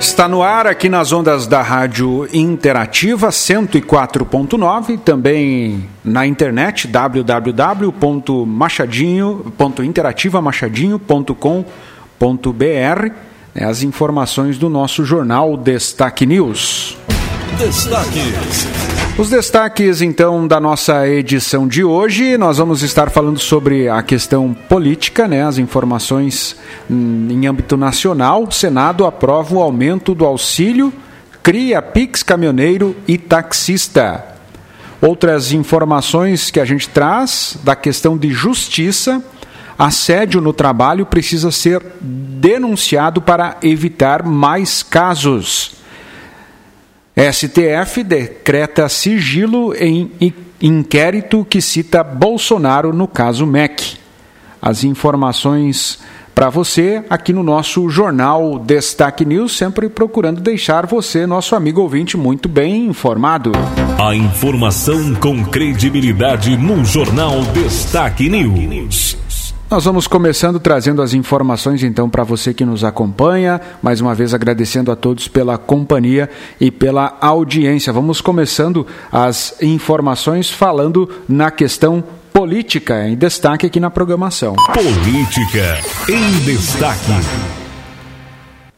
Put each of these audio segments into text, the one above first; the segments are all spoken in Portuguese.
Está no ar aqui nas ondas da Rádio Interativa 104.9, também na internet www.machadinho.interativamachadinho.com.br, né, as informações do nosso jornal Destaque News. Os destaques, então, da nossa edição de hoje, nós vamos estar falando sobre a questão política, né, as informações hum, em âmbito nacional. O Senado aprova o aumento do auxílio, cria PIX caminhoneiro e taxista. Outras informações que a gente traz da questão de justiça. Assédio no trabalho precisa ser denunciado para evitar mais casos. STF decreta sigilo em inquérito que cita Bolsonaro no caso MEC. As informações para você aqui no nosso jornal Destaque News, sempre procurando deixar você, nosso amigo ouvinte, muito bem informado. A informação com credibilidade no jornal Destaque News. Nós vamos começando trazendo as informações então para você que nos acompanha. Mais uma vez agradecendo a todos pela companhia e pela audiência. Vamos começando as informações falando na questão política em destaque aqui na programação. Política em destaque.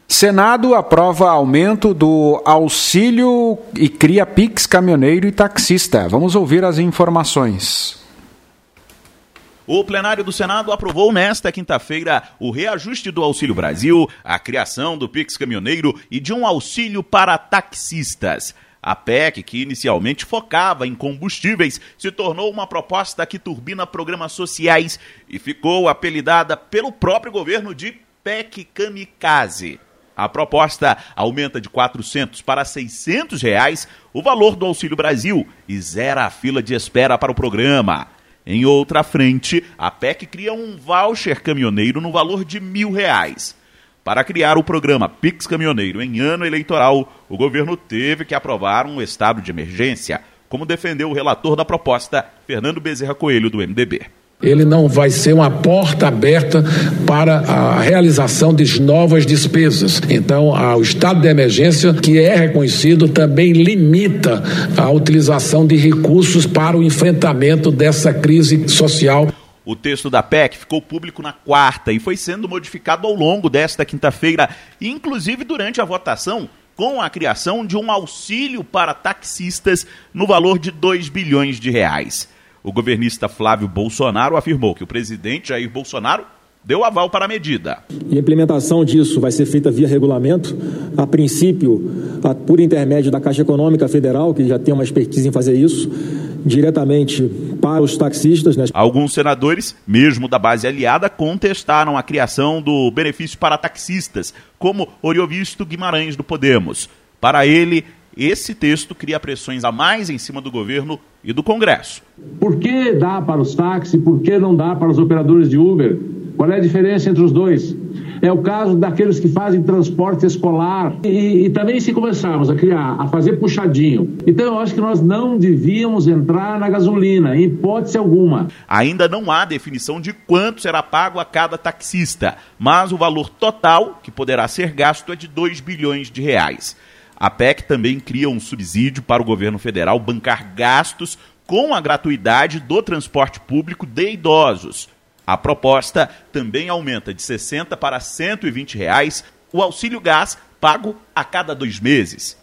Senado aprova aumento do auxílio e cria Pix caminhoneiro e taxista. Vamos ouvir as informações. O plenário do Senado aprovou nesta quinta-feira o reajuste do Auxílio Brasil, a criação do Pix Caminhoneiro e de um auxílio para taxistas. A PEC, que inicialmente focava em combustíveis, se tornou uma proposta que turbina programas sociais e ficou apelidada pelo próprio governo de PEC Kamikaze. A proposta aumenta de 400 para 600 reais o valor do Auxílio Brasil e zera a fila de espera para o programa. Em outra frente, a PEC cria um voucher caminhoneiro no valor de mil reais. Para criar o programa Pix Caminhoneiro em ano eleitoral, o governo teve que aprovar um estado de emergência, como defendeu o relator da proposta, Fernando Bezerra Coelho, do MDB. Ele não vai ser uma porta aberta para a realização de novas despesas. Então, o estado de emergência, que é reconhecido, também limita a utilização de recursos para o enfrentamento dessa crise social. O texto da PEC ficou público na quarta e foi sendo modificado ao longo desta quinta-feira, inclusive durante a votação, com a criação de um auxílio para taxistas no valor de 2 bilhões de reais. O governista Flávio Bolsonaro afirmou que o presidente Jair Bolsonaro deu aval para a medida. E a implementação disso vai ser feita via regulamento, a princípio, por intermédio da Caixa Econômica Federal, que já tem uma expertise em fazer isso, diretamente para os taxistas. Né? Alguns senadores, mesmo da base aliada, contestaram a criação do benefício para taxistas, como Oriovisto Guimarães do Podemos. Para ele, esse texto cria pressões a mais em cima do governo e do Congresso. Por que dá para os táxis, por que não dá para os operadores de Uber? Qual é a diferença entre os dois? É o caso daqueles que fazem transporte escolar. E, e, também se começarmos a criar, a fazer puxadinho. Então eu acho que nós não devíamos entrar na gasolina, em hipótese alguma. Ainda não há definição de quanto será pago a cada taxista, mas o valor total que poderá ser gasto é de 2 bilhões de reais. A PEC também cria um subsídio para o governo federal bancar gastos com a gratuidade do transporte público de idosos. A proposta também aumenta de 60 para 120 reais o auxílio gás pago a cada dois meses.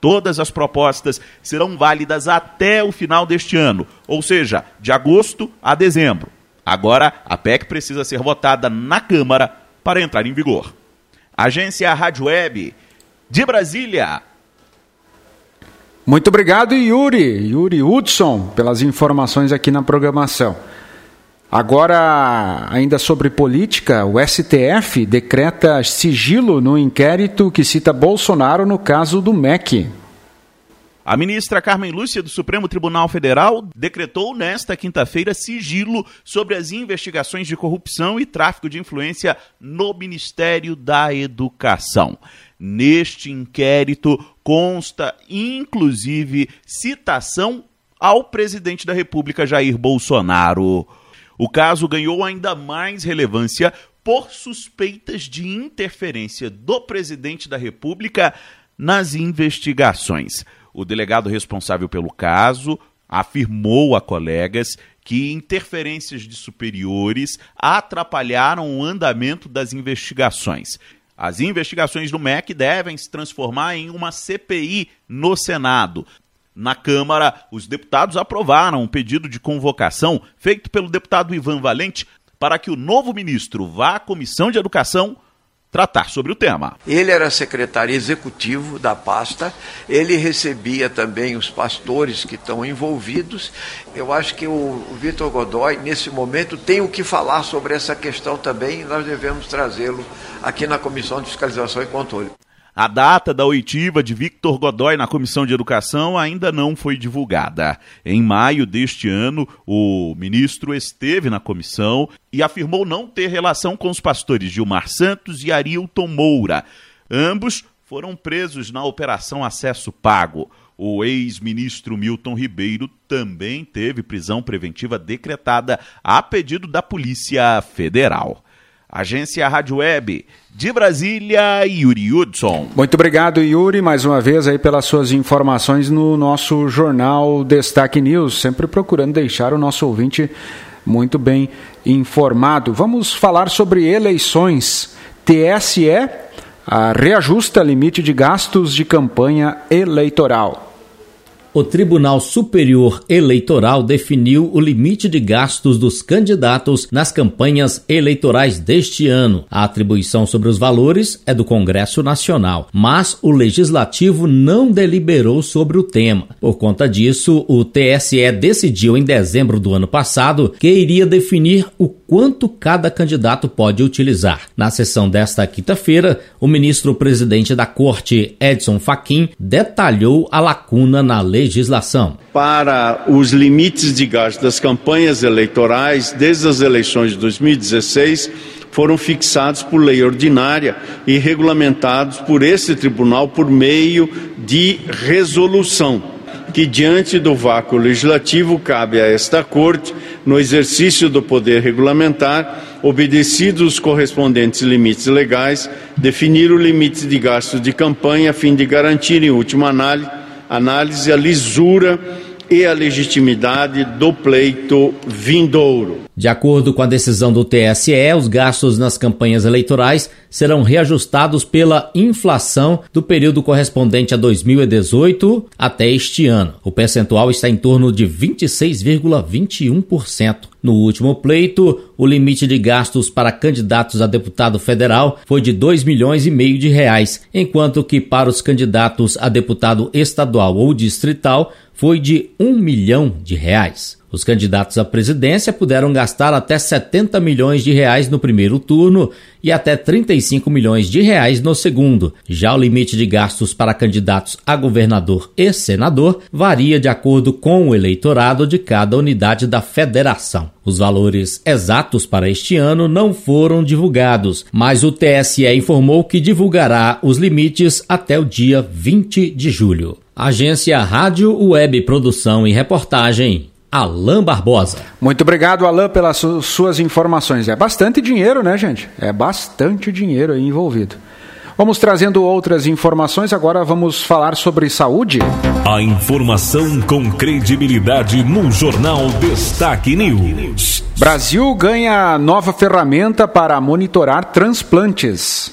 Todas as propostas serão válidas até o final deste ano, ou seja, de agosto a dezembro. Agora, a PEC precisa ser votada na Câmara para entrar em vigor. Agência Rádio Web de Brasília. Muito obrigado, Yuri, Yuri Hudson, pelas informações aqui na programação. Agora, ainda sobre política, o STF decreta sigilo no inquérito que cita Bolsonaro no caso do MEC. A ministra Carmen Lúcia do Supremo Tribunal Federal decretou nesta quinta-feira sigilo sobre as investigações de corrupção e tráfico de influência no Ministério da Educação. Neste inquérito consta, inclusive, citação ao presidente da República Jair Bolsonaro. O caso ganhou ainda mais relevância por suspeitas de interferência do presidente da República nas investigações. O delegado responsável pelo caso afirmou a colegas que interferências de superiores atrapalharam o andamento das investigações. As investigações do MEC devem se transformar em uma CPI no Senado. Na Câmara, os deputados aprovaram um pedido de convocação feito pelo deputado Ivan Valente para que o novo ministro vá à Comissão de Educação tratar sobre o tema. Ele era secretário executivo da pasta, ele recebia também os pastores que estão envolvidos. Eu acho que o, Vitor Godoy, nesse momento, tem o que falar sobre essa questão também e nós devemos trazê-lo aqui na Comissão de Fiscalização e Controle. A data da oitiva de Victor Godoy na Comissão de Educação ainda não foi divulgada. Em maio deste ano, o ministro esteve na comissão e afirmou não ter relação com os pastores Gilmar Santos e Arilton Moura. Ambos foram presos na Operação Acesso Pago. O ex-ministro Milton Ribeiro também teve prisão preventiva decretada a pedido da Polícia Federal. Agência Rádio Web de Brasília, Yuri Hudson. Muito obrigado, Yuri, mais uma vez aí pelas suas informações no nosso jornal Destaque News, sempre procurando deixar o nosso ouvinte muito bem informado. Vamos falar sobre eleições. TSE reajusta limite de gastos de campanha eleitoral o Tribunal Superior Eleitoral definiu o limite de gastos dos candidatos nas campanhas eleitorais deste ano. A atribuição sobre os valores é do Congresso Nacional, mas o Legislativo não deliberou sobre o tema. Por conta disso, o TSE decidiu em dezembro do ano passado que iria definir o quanto cada candidato pode utilizar. Na sessão desta quinta-feira, o ministro-presidente da Corte, Edson Fachin, detalhou a lacuna na legislação. Para os limites de gasto das campanhas eleitorais, desde as eleições de 2016, foram fixados por lei ordinária e regulamentados por esse tribunal por meio de resolução que, diante do vácuo legislativo, cabe a esta Corte, no exercício do poder regulamentar, obedecidos os correspondentes limites legais, definir o limite de gastos de campanha a fim de garantir, em última análise, a lisura e a legitimidade do pleito vindouro. De acordo com a decisão do TSE, os gastos nas campanhas eleitorais serão reajustados pela inflação do período correspondente a 2018 até este ano. O percentual está em torno de 26,21%. No último pleito, o limite de gastos para candidatos a deputado federal foi de 2 milhões e meio de reais, enquanto que para os candidatos a deputado estadual ou distrital foi de 1 milhão de reais. Os candidatos à presidência puderam gastar até 70 milhões de reais no primeiro turno e até 35 milhões de reais no segundo. Já o limite de gastos para candidatos a governador e senador varia de acordo com o eleitorado de cada unidade da federação. Os valores exatos para este ano não foram divulgados, mas o TSE informou que divulgará os limites até o dia 20 de julho. Agência Rádio Web Produção e Reportagem Alain Barbosa. Muito obrigado, Alain, pelas su suas informações. É bastante dinheiro, né, gente? É bastante dinheiro aí envolvido. Vamos trazendo outras informações. Agora vamos falar sobre saúde. A informação com credibilidade no Jornal Destaque News. Brasil ganha nova ferramenta para monitorar transplantes.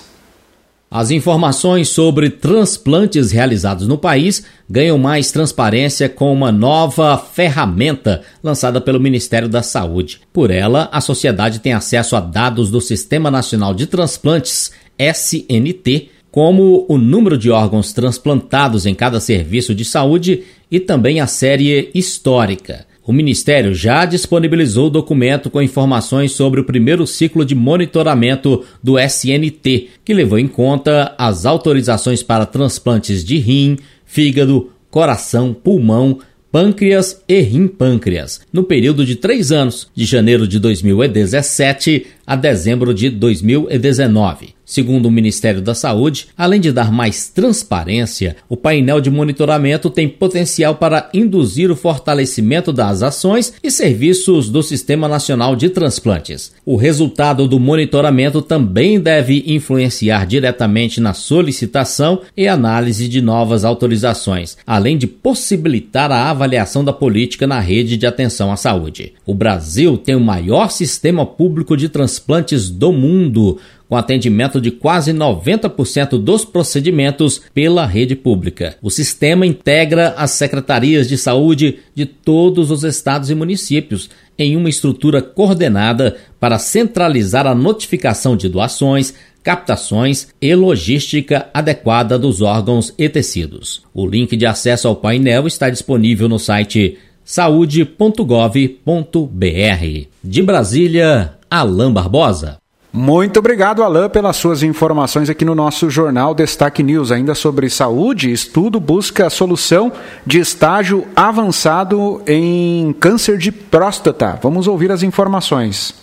As informações sobre transplantes realizados no país ganham mais transparência com uma nova ferramenta lançada pelo Ministério da Saúde. Por ela, a sociedade tem acesso a dados do Sistema Nacional de Transplantes, SNT, como o número de órgãos transplantados em cada serviço de saúde e também a série histórica. O Ministério já disponibilizou documento com informações sobre o primeiro ciclo de monitoramento do SNT, que levou em conta as autorizações para transplantes de rim, fígado, coração, pulmão, pâncreas e rim-pâncreas, no período de três anos, de janeiro de 2017 a dezembro de 2019. Segundo o Ministério da Saúde, além de dar mais transparência, o painel de monitoramento tem potencial para induzir o fortalecimento das ações e serviços do Sistema Nacional de Transplantes. O resultado do monitoramento também deve influenciar diretamente na solicitação e análise de novas autorizações, além de possibilitar a avaliação da política na rede de atenção à saúde. O Brasil tem o maior sistema público de transplantes do mundo com atendimento de quase 90% dos procedimentos pela rede pública. O sistema integra as secretarias de saúde de todos os estados e municípios em uma estrutura coordenada para centralizar a notificação de doações, captações e logística adequada dos órgãos e tecidos. O link de acesso ao painel está disponível no site saude.gov.br. De Brasília, Alain Barbosa. Muito obrigado, Alain, pelas suas informações aqui no nosso jornal Destaque News. Ainda sobre saúde, estudo busca solução de estágio avançado em câncer de próstata. Vamos ouvir as informações.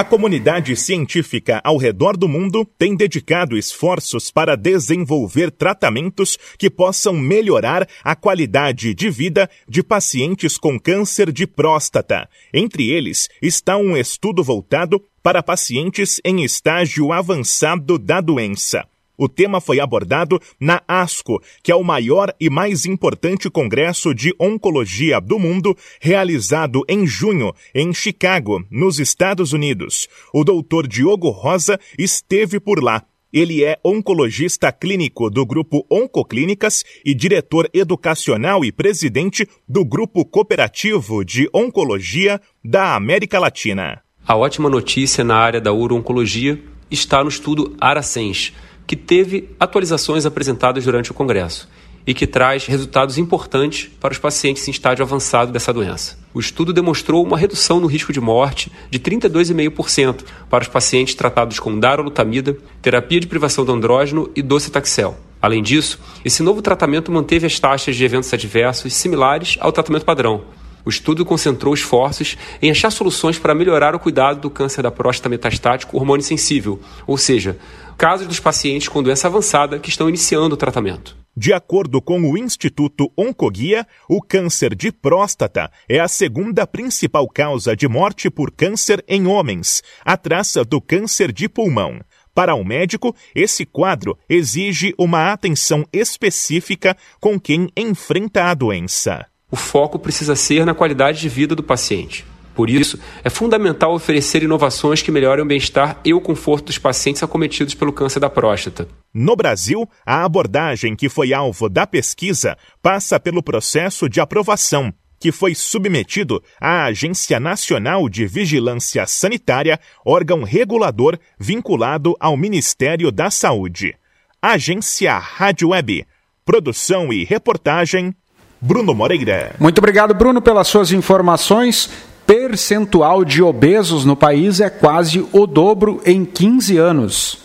A comunidade científica ao redor do mundo tem dedicado esforços para desenvolver tratamentos que possam melhorar a qualidade de vida de pacientes com câncer de próstata. Entre eles está um estudo voltado para pacientes em estágio avançado da doença. O tema foi abordado na ASCO, que é o maior e mais importante congresso de oncologia do mundo, realizado em junho em Chicago, nos Estados Unidos. O doutor Diogo Rosa esteve por lá. Ele é oncologista clínico do Grupo Oncoclínicas e diretor educacional e presidente do Grupo Cooperativo de Oncologia da América Latina. A ótima notícia na área da uro-oncologia está no estudo Aracens que teve atualizações apresentadas durante o Congresso e que traz resultados importantes para os pacientes em estágio avançado dessa doença. O estudo demonstrou uma redução no risco de morte de 32,5% para os pacientes tratados com darolutamida, terapia de privação do andrógeno e docetaxel. Além disso, esse novo tratamento manteve as taxas de eventos adversos similares ao tratamento padrão. O estudo concentrou esforços em achar soluções para melhorar o cuidado do câncer da próstata metastático hormônio sensível, ou seja, casos dos pacientes com doença avançada que estão iniciando o tratamento. De acordo com o Instituto Oncoguia, o câncer de próstata é a segunda principal causa de morte por câncer em homens, atrás do câncer de pulmão. Para o médico, esse quadro exige uma atenção específica com quem enfrenta a doença. O foco precisa ser na qualidade de vida do paciente. Por isso, é fundamental oferecer inovações que melhorem o bem-estar e o conforto dos pacientes acometidos pelo câncer da próstata. No Brasil, a abordagem que foi alvo da pesquisa passa pelo processo de aprovação, que foi submetido à Agência Nacional de Vigilância Sanitária, órgão regulador vinculado ao Ministério da Saúde. Agência Rádio Web. Produção e reportagem Bruno Moreira. Muito obrigado, Bruno, pelas suas informações percentual de obesos no país é quase o dobro em 15 anos.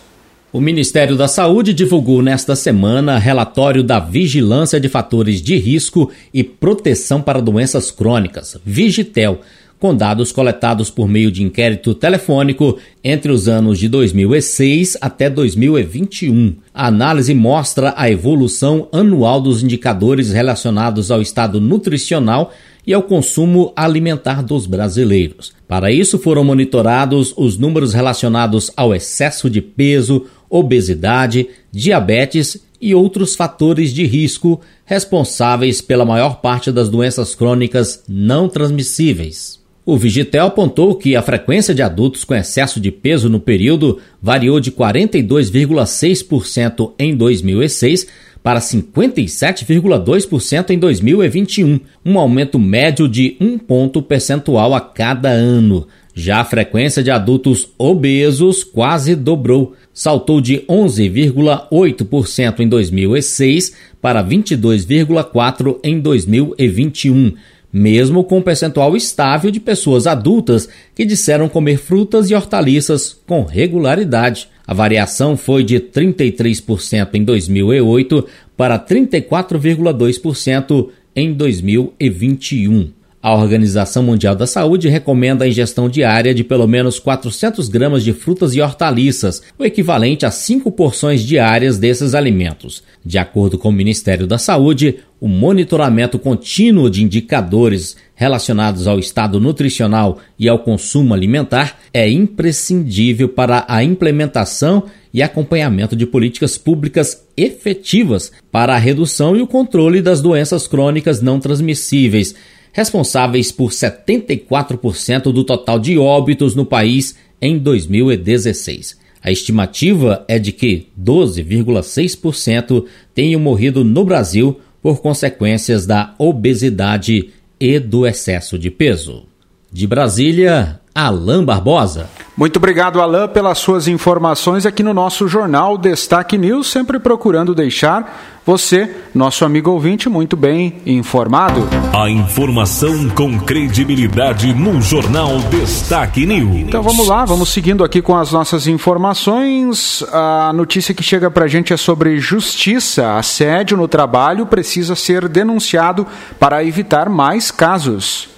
O Ministério da Saúde divulgou nesta semana relatório da Vigilância de Fatores de Risco e Proteção para Doenças Crônicas, Vigitel, com dados coletados por meio de inquérito telefônico entre os anos de 2006 até 2021. A análise mostra a evolução anual dos indicadores relacionados ao estado nutricional e ao consumo alimentar dos brasileiros. Para isso, foram monitorados os números relacionados ao excesso de peso, obesidade, diabetes e outros fatores de risco responsáveis pela maior parte das doenças crônicas não transmissíveis. O Vigitel apontou que a frequência de adultos com excesso de peso no período variou de 42,6% em 2006 para 57,2% em 2021, um aumento médio de um ponto percentual a cada ano. Já a frequência de adultos obesos quase dobrou, saltou de 11,8% em 2006 para 22,4% em 2021 mesmo com um percentual estável de pessoas adultas que disseram comer frutas e hortaliças com regularidade. A variação foi de 33% em 2008 para 34,2% em 2021. A Organização Mundial da Saúde recomenda a ingestão diária de pelo menos 400 gramas de frutas e hortaliças, o equivalente a cinco porções diárias desses alimentos. De acordo com o Ministério da Saúde, o monitoramento contínuo de indicadores relacionados ao estado nutricional e ao consumo alimentar é imprescindível para a implementação e acompanhamento de políticas públicas efetivas para a redução e o controle das doenças crônicas não transmissíveis responsáveis por 74% do total de óbitos no país em 2016. A estimativa é de que 12,6% tenham morrido no Brasil por consequências da obesidade e do excesso de peso. De Brasília, Alain Barbosa. Muito obrigado, Alain, pelas suas informações aqui no nosso jornal Destaque News, sempre procurando deixar você, nosso amigo ouvinte, muito bem informado. A informação com credibilidade no jornal Destaque News. Então vamos lá, vamos seguindo aqui com as nossas informações. A notícia que chega pra gente é sobre justiça. Assédio no trabalho precisa ser denunciado para evitar mais casos.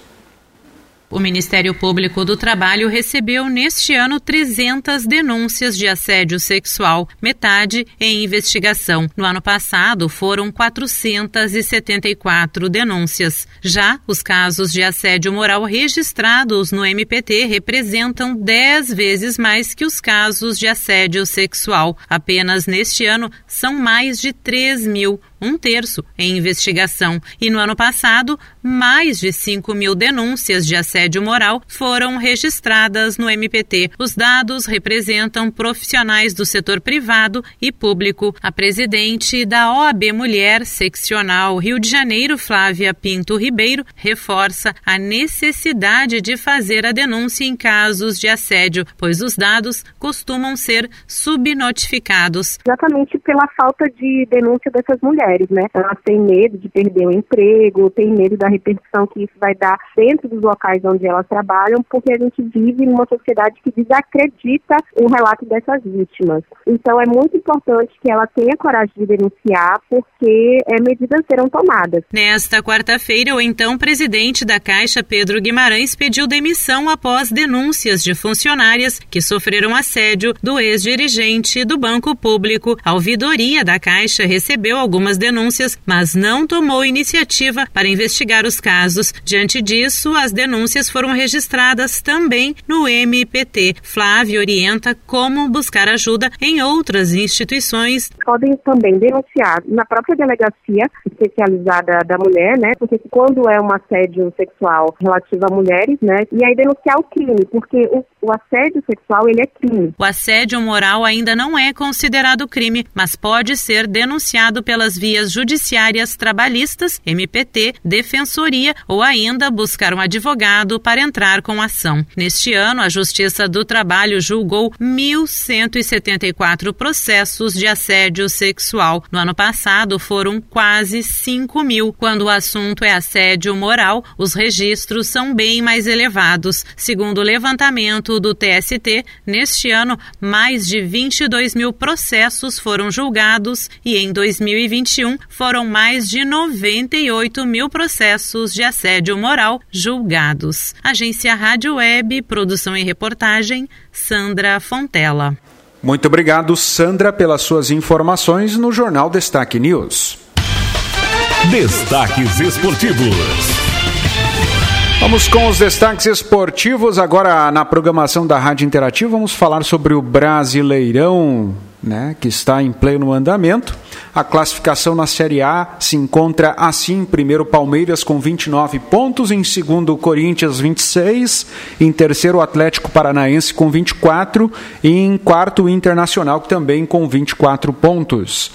O Ministério Público do Trabalho recebeu neste ano 300 denúncias de assédio sexual, metade em investigação. No ano passado, foram 474 denúncias. Já os casos de assédio moral registrados no MPT representam 10 vezes mais que os casos de assédio sexual. Apenas neste ano, são mais de 3 mil um terço em investigação. E no ano passado, mais de 5 mil denúncias de assédio moral foram registradas no MPT. Os dados representam profissionais do setor privado e público. A presidente da OAB Mulher Seccional Rio de Janeiro, Flávia Pinto Ribeiro, reforça a necessidade de fazer a denúncia em casos de assédio, pois os dados costumam ser subnotificados. Exatamente pela falta de denúncia dessas mulheres, né? Elas têm medo de perder o emprego, têm medo da repercussão que isso vai dar dentro dos locais onde elas trabalham, porque a gente vive numa sociedade que desacredita o relato dessas vítimas. Então é muito importante que ela tenha coragem de denunciar, porque é, medidas serão tomadas. Nesta quarta-feira, o então presidente da Caixa, Pedro Guimarães, pediu demissão após denúncias de funcionárias que sofreram assédio do ex-dirigente do Banco Público. A ouvidoria da Caixa recebeu algumas denúncias, mas não tomou iniciativa para investigar os casos. Diante disso, as denúncias foram registradas também no MPT. Flávio orienta como buscar ajuda em outras instituições. Podem também denunciar na própria delegacia especializada da mulher, né? Porque quando é um assédio sexual relativo a mulheres, né? E aí denunciar o crime, porque o, o assédio sexual ele é crime. O assédio moral ainda não é considerado crime, mas pode ser denunciado pelas vias judiciárias trabalhistas, MPT, defensoria ou ainda buscar um advogado para entrar com ação. Neste ano, a Justiça do Trabalho julgou 1.174 processos de assédio sexual. No ano passado, foram quase 5 mil. Quando o assunto é assédio moral, os registros são bem mais elevados. Segundo o levantamento do TST, neste ano, mais de 22 mil processos foram julgados e em 2021 2021 foram mais de 98 mil processos de assédio moral julgados. Agência Rádio Web, produção e reportagem, Sandra Fontela. Muito obrigado, Sandra, pelas suas informações no Jornal Destaque News. Destaques esportivos. Vamos com os destaques esportivos. Agora, na programação da Rádio Interativa, vamos falar sobre o Brasileirão, né, que está em pleno andamento. A classificação na Série A se encontra assim: primeiro Palmeiras com 29 pontos, em segundo Corinthians 26, em terceiro Atlético Paranaense com 24 e em quarto Internacional também com 24 pontos.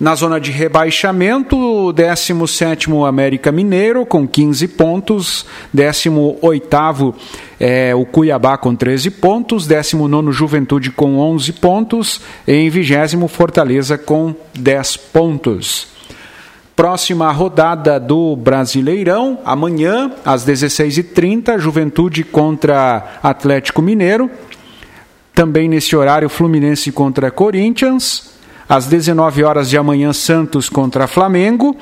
Na zona de rebaixamento, 17 América Mineiro com 15 pontos, 18 é, o Cuiabá com 13 pontos, 19 Juventude com 11 pontos, em 20 Fortaleza com 10 pontos. Próxima rodada do Brasileirão, amanhã às 16h30, Juventude contra Atlético Mineiro. Também nesse horário, Fluminense contra Corinthians. Às 19 horas de amanhã, Santos contra Flamengo.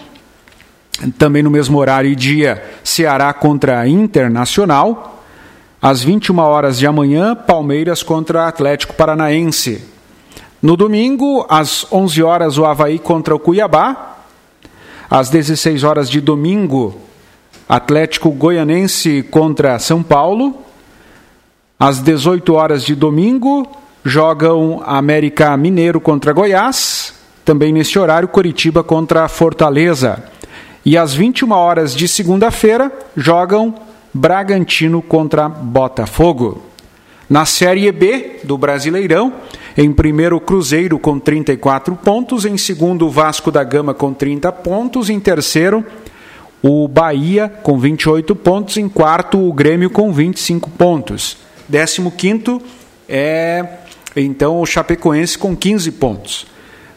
Também no mesmo horário e dia, Ceará contra Internacional. Às 21 horas de amanhã, Palmeiras contra Atlético Paranaense. No domingo, às 11 horas, o Havaí contra o Cuiabá. Às 16 horas de domingo, Atlético Goianense contra São Paulo. Às 18 horas de domingo, jogam América Mineiro contra Goiás. Também neste horário, Curitiba contra Fortaleza. E às 21 horas de segunda-feira, jogam Bragantino contra Botafogo. Na Série B do Brasileirão, em primeiro, Cruzeiro com 34 pontos. Em segundo, Vasco da Gama com 30 pontos. Em terceiro, o Bahia com 28 pontos. Em quarto, o Grêmio com 25 pontos. Décimo quinto é então o Chapecoense com 15 pontos.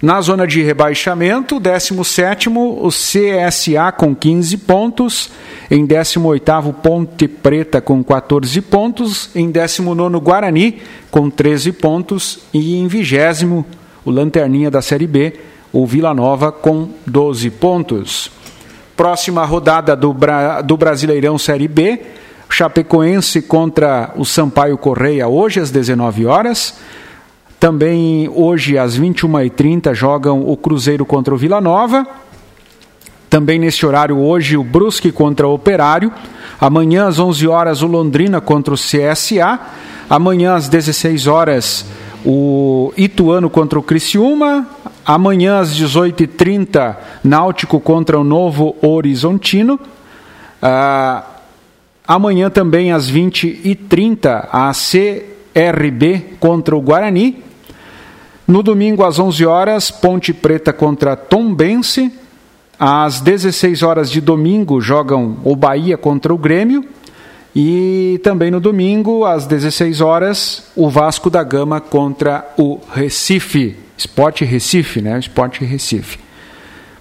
Na zona de rebaixamento, 17 o CSA com 15 pontos. Em 18 Ponte Preta com 14 pontos. Em 19 Guarani com 13 pontos. E em 20 o Lanterninha da Série B, o Vila Nova com 12 pontos. Próxima rodada do, Bra do Brasileirão Série B. Chapecoense contra o Sampaio Correia hoje às 19 horas. Também hoje, às 21h30, jogam o Cruzeiro contra o Vila Nova. Também nesse horário, hoje, o Brusque contra o Operário. Amanhã, às 11 horas, o Londrina contra o CSA. Amanhã, às 16 horas, o Ituano contra o Criciúma. Amanhã, às 18h30, Náutico contra o Novo Horizontino. Ah, amanhã, também, às 20h30, a CRB contra o Guarani. No domingo, às 11 horas, Ponte Preta contra Tombense. Às 16 horas de domingo, jogam o Bahia contra o Grêmio. E também no domingo, às 16 horas, o Vasco da Gama contra o Recife. Esporte Recife, né? Esporte Recife.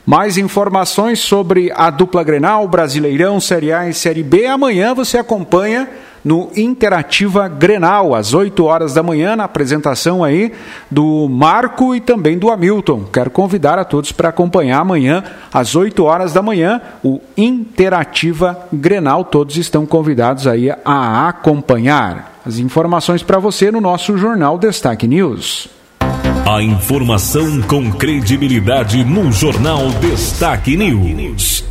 Mais informações sobre a dupla Grenal, Brasileirão, Série A e Série B. Amanhã você acompanha no Interativa Grenal, às 8 horas da manhã, na apresentação aí do Marco e também do Hamilton. Quero convidar a todos para acompanhar amanhã, às 8 horas da manhã, o Interativa Grenal. Todos estão convidados aí a acompanhar. As informações para você no nosso jornal Destaque News. A informação com credibilidade no Jornal Destaque News.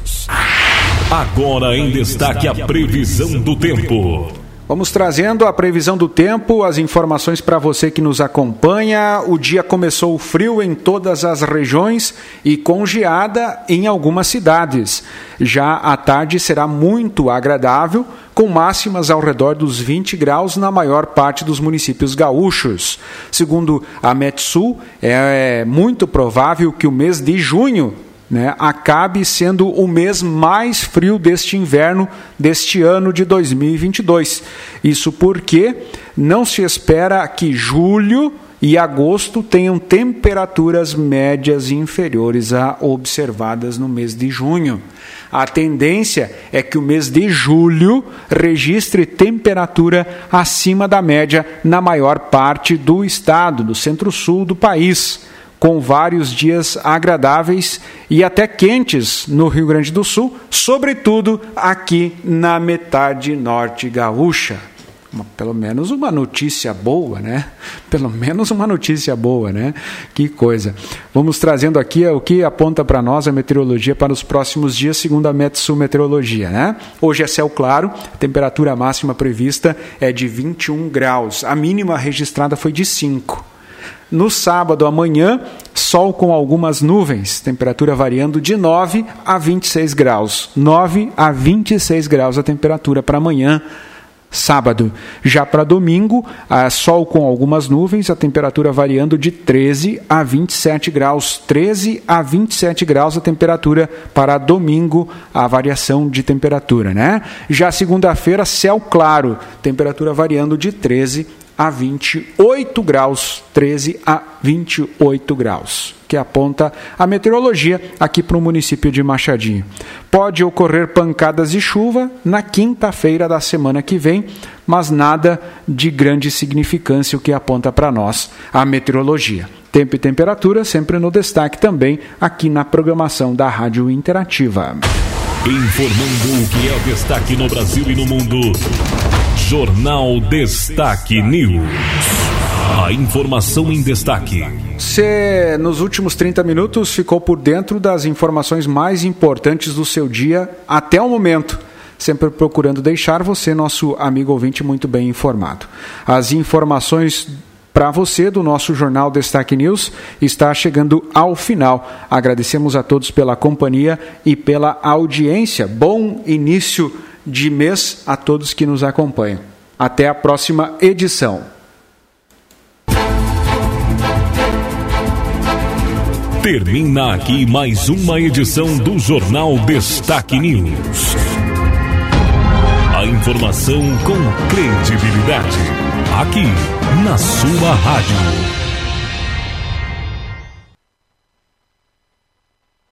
Agora em destaque a previsão do tempo. Vamos trazendo a previsão do tempo, as informações para você que nos acompanha. O dia começou frio em todas as regiões e com geada em algumas cidades. Já a tarde será muito agradável, com máximas ao redor dos 20 graus na maior parte dos municípios gaúchos. Segundo a Metsul, é muito provável que o mês de junho né, acabe sendo o mês mais frio deste inverno, deste ano de 2022. Isso porque não se espera que julho e agosto tenham temperaturas médias inferiores a observadas no mês de junho. A tendência é que o mês de julho registre temperatura acima da média na maior parte do estado, do centro-sul do país com vários dias agradáveis e até quentes no Rio Grande do Sul, sobretudo aqui na metade norte gaúcha. Pelo menos uma notícia boa, né? Pelo menos uma notícia boa, né? Que coisa. Vamos trazendo aqui o que aponta para nós a meteorologia para os próximos dias, segundo a Metsu Meteorologia, né? Hoje é céu claro, a temperatura máxima prevista é de 21 graus, a mínima registrada foi de 5. No sábado, amanhã, sol com algumas nuvens, temperatura variando de 9 a 26 graus. 9 a 26 graus a temperatura para amanhã, sábado. Já para domingo, sol com algumas nuvens, a temperatura variando de 13 a 27 graus. 13 a 27 graus a temperatura para domingo, a variação de temperatura, né? Já segunda-feira, céu claro, temperatura variando de 13 a 28 graus, 13 a 28 graus, que aponta a meteorologia aqui para o município de Machadinho. Pode ocorrer pancadas de chuva na quinta-feira da semana que vem, mas nada de grande significância, o que aponta para nós a meteorologia. Tempo e temperatura sempre no destaque também aqui na programação da Rádio Interativa. Informando o que é destaque no Brasil e no mundo. Jornal Destaque News. A informação em destaque. Você, nos últimos 30 minutos, ficou por dentro das informações mais importantes do seu dia até o momento sempre procurando deixar você, nosso amigo ouvinte, muito bem informado. As informações para você do nosso jornal Destaque News está chegando ao final. Agradecemos a todos pela companhia e pela audiência. Bom início de mês a todos que nos acompanham. Até a próxima edição. Termina aqui mais uma edição do Jornal Destaque News. A informação com credibilidade. Aqui, na sua rádio.